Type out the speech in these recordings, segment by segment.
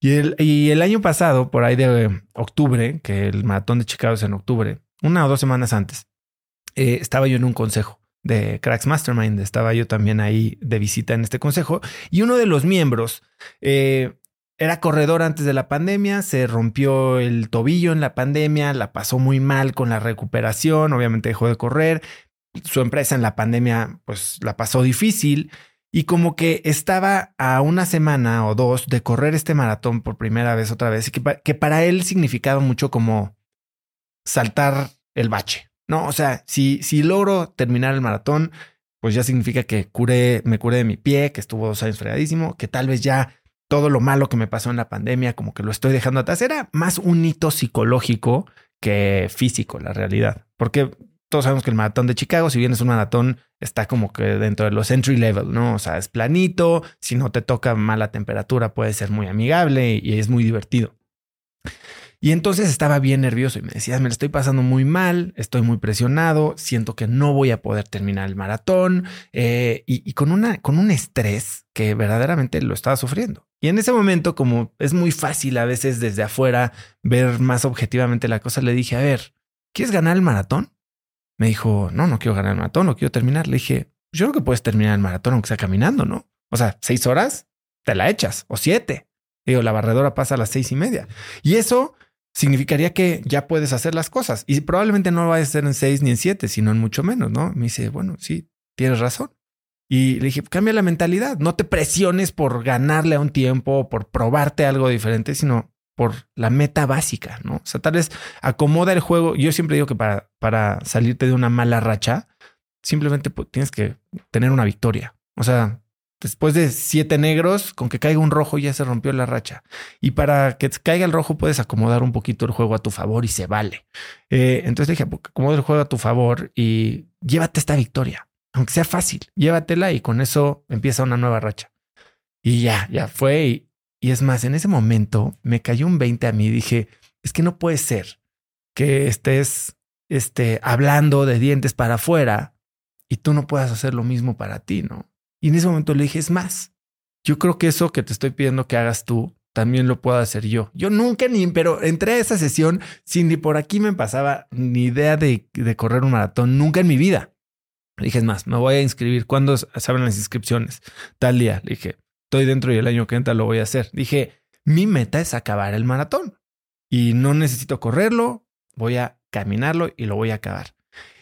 Y el, año pasado, por ahí de octubre, que el maratón de Chicago es en octubre, una o dos semanas antes, eh, estaba yo en un consejo de Cracks Mastermind. Estaba yo también ahí de visita en este consejo. Y uno de los miembros eh, era corredor antes de la pandemia, se rompió el tobillo en la pandemia, la pasó muy mal con la recuperación, obviamente dejó de correr. Su empresa en la pandemia, pues la pasó difícil. Y como que estaba a una semana o dos de correr este maratón por primera vez otra vez, y que, para él significaba mucho como saltar el bache. No, o sea, si, si logro terminar el maratón, pues ya significa que me curé de mi pie, que estuvo dos años fregadísimo, que tal vez ya todo lo malo que me pasó en la pandemia, como que lo estoy dejando atrás. Era más un hito psicológico que físico, la realidad. Porque todos sabemos que el maratón de Chicago, si bien es un maratón, está como que dentro de los entry level, ¿no? O sea, es planito, si no te toca mala temperatura puede ser muy amigable y es muy divertido. Y entonces estaba bien nervioso y me decía, me lo estoy pasando muy mal, estoy muy presionado, siento que no voy a poder terminar el maratón eh, y, con, una, con un estrés que verdaderamente lo estaba sufriendo. Y en ese momento, como es muy fácil a veces desde afuera ver más objetivamente la cosa, le dije, a ver, ¿quieres ganar el maratón? Me dijo, no, no quiero ganar el maratón, no quiero terminar. Le dije, yo creo que puedes terminar el maratón aunque sea caminando, ¿no? O sea, seis horas, te la echas, o siete. Digo, la barredora pasa a las seis y media. Y eso significaría que ya puedes hacer las cosas y probablemente no lo vayas a hacer en seis ni en siete, sino en mucho menos, ¿no? Me dice, bueno, sí, tienes razón. Y le dije, cambia la mentalidad, no te presiones por ganarle a un tiempo, por probarte algo diferente, sino por la meta básica, ¿no? O sea, tal vez acomoda el juego. Yo siempre digo que para, para salirte de una mala racha, simplemente tienes que tener una victoria. O sea, Después de siete negros, con que caiga un rojo ya se rompió la racha. Y para que caiga el rojo puedes acomodar un poquito el juego a tu favor y se vale. Eh, entonces dije, acomoda el juego a tu favor y llévate esta victoria. Aunque sea fácil, llévatela y con eso empieza una nueva racha. Y ya, ya fue. Y es más, en ese momento me cayó un 20 a mí dije, es que no puede ser que estés este, hablando de dientes para afuera y tú no puedas hacer lo mismo para ti, ¿no? Y en ese momento le dije, es más, yo creo que eso que te estoy pidiendo que hagas tú, también lo puedo hacer yo. Yo nunca ni, pero entré a esa sesión sin ni por aquí me pasaba ni idea de, correr un maratón, nunca en mi vida. Le dije, es más, me voy a inscribir. ¿Cuándo se abren las inscripciones? Tal día. Le dije, estoy dentro y el año que entra lo voy a hacer. Dije, mi meta es acabar el maratón y no necesito correrlo, voy a caminarlo y lo voy a acabar.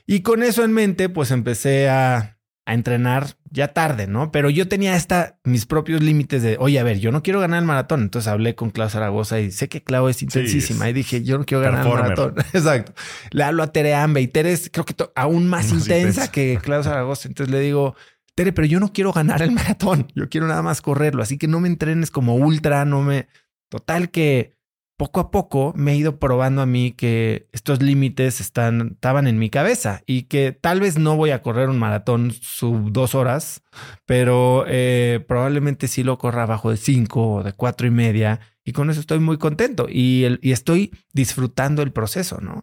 Y con eso en mente, pues empecé a a entrenar ya tarde, ¿no? Pero yo tenía esta, mis propios límites de, oye, a ver, yo no quiero ganar el maratón. Entonces hablé con Clau Zaragoza y sé que Clau es intensísima. y dije, yo no quiero ganar el maratón. Exacto. Le hablo a Tere Ambe y Tere es, creo que aún más, intensa, que Clau Zaragoza. Entonces le digo, Tere, pero yo no quiero ganar el maratón. Yo quiero nada más correrlo. Así que no me entrenes como ultra, no me... Total que poco a poco me he ido probando a mí que estos límites estaban en mi cabeza y que tal vez no voy a correr un maratón sub dos horas, pero eh, probablemente sí lo corra abajo de cinco o de cuatro y media y con eso estoy muy contento y, y estoy disfrutando el proceso, ¿no?